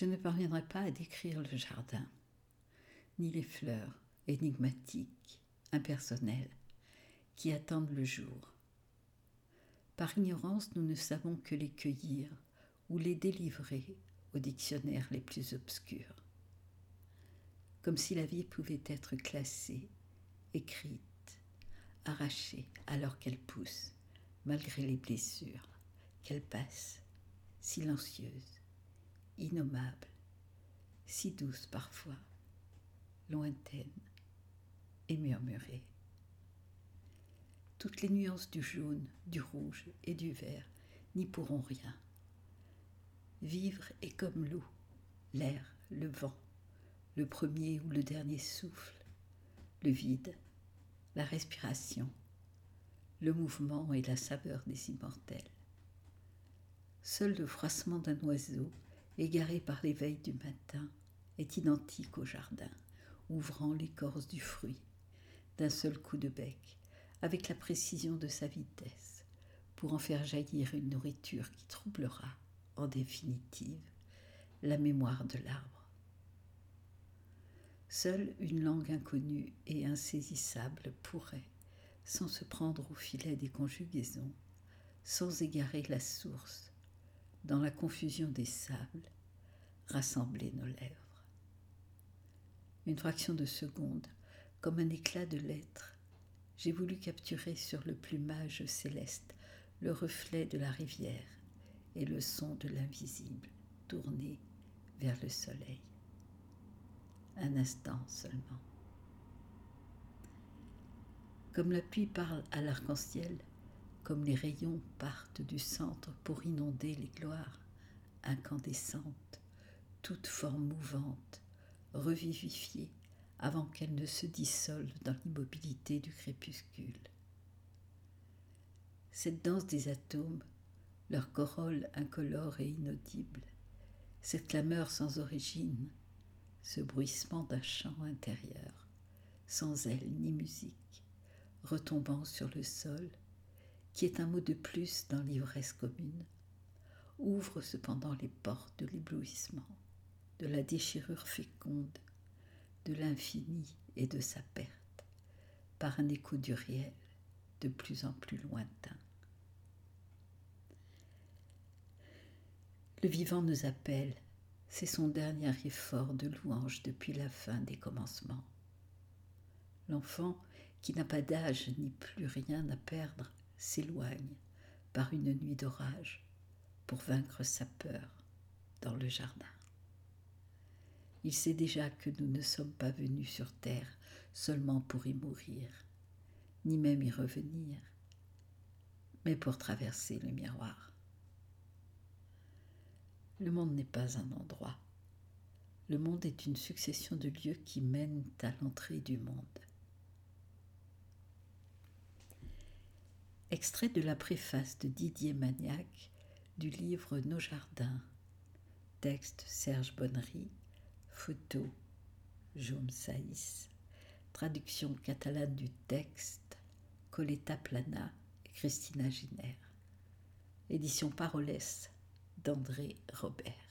Je ne parviendrai pas à décrire le jardin, ni les fleurs énigmatiques, impersonnelles, qui attendent le jour. Par ignorance, nous ne savons que les cueillir ou les délivrer aux dictionnaires les plus obscurs. Comme si la vie pouvait être classée, écrite, arrachée alors qu'elle pousse, malgré les blessures, qu'elle passe, silencieuse, innommable, si douce parfois, lointaine et murmurée. Toutes les nuances du jaune, du rouge et du vert n'y pourront rien. Vivre est comme l'eau, l'air, le vent, le premier ou le dernier souffle, le vide, la respiration, le mouvement et la saveur des immortels. Seul le froissement d'un oiseau, égaré par l'éveil du matin, est identique au jardin, ouvrant l'écorce du fruit d'un seul coup de bec, avec la précision de sa vitesse, pour en faire jaillir une nourriture qui troublera, en définitive, la mémoire de l'arbre. Seule une langue inconnue et insaisissable pourrait, sans se prendre au filet des conjugaisons, sans égarer la source, dans la confusion des sables, rassembler nos lèvres. Une fraction de seconde, comme un éclat de lettres, j'ai voulu capturer sur le plumage céleste le reflet de la rivière et le son de l'invisible tourné vers le soleil. Un instant seulement. Comme la pluie parle à l'arc-en-ciel, comme les rayons partent du centre pour inonder les gloires incandescentes, toute forme mouvante, revivifiée avant qu'elle ne se dissolve dans l'immobilité du crépuscule. Cette danse des atomes, leur corolle incolore et inaudible, cette clameur sans origine, ce bruissement d'un chant intérieur, sans aile ni musique, retombant sur le sol, qui est un mot de plus dans l'ivresse commune, ouvre cependant les portes de l'éblouissement, de la déchirure féconde, de l'infini et de sa perte, par un écho du réel de plus en plus lointain. Le vivant nous appelle, c'est son dernier effort de louange depuis la fin des commencements. L'enfant, qui n'a pas d'âge ni plus rien à perdre, s'éloigne par une nuit d'orage pour vaincre sa peur dans le jardin. Il sait déjà que nous ne sommes pas venus sur terre seulement pour y mourir, ni même y revenir, mais pour traverser le miroir. Le monde n'est pas un endroit. Le monde est une succession de lieux qui mènent à l'entrée du monde. Extrait de la préface de Didier Magnac du livre Nos jardins. Texte Serge Bonnery. Photo Jaume Saïs. Traduction catalane du texte Coletta Plana et Christina Giner. Édition Parolès d'André Robert.